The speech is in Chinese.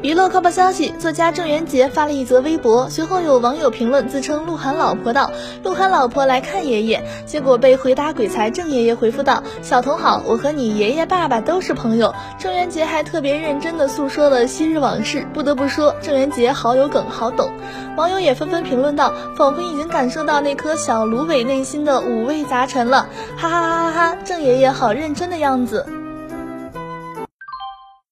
娱乐快报消息：作家郑渊洁发了一则微博，随后有网友评论自称鹿晗老婆道：“鹿晗老婆来看爷爷。”结果被回答鬼才郑爷爷回复道：“小童好，我和你爷爷爸爸都是朋友。”郑渊洁还特别认真的诉说了昔日往事。不得不说，郑渊洁好有梗，好懂。网友也纷纷评论道：“仿佛已经感受到那颗小芦苇内心的五味杂陈了。”哈哈哈哈哈！郑爷爷好认真的样子。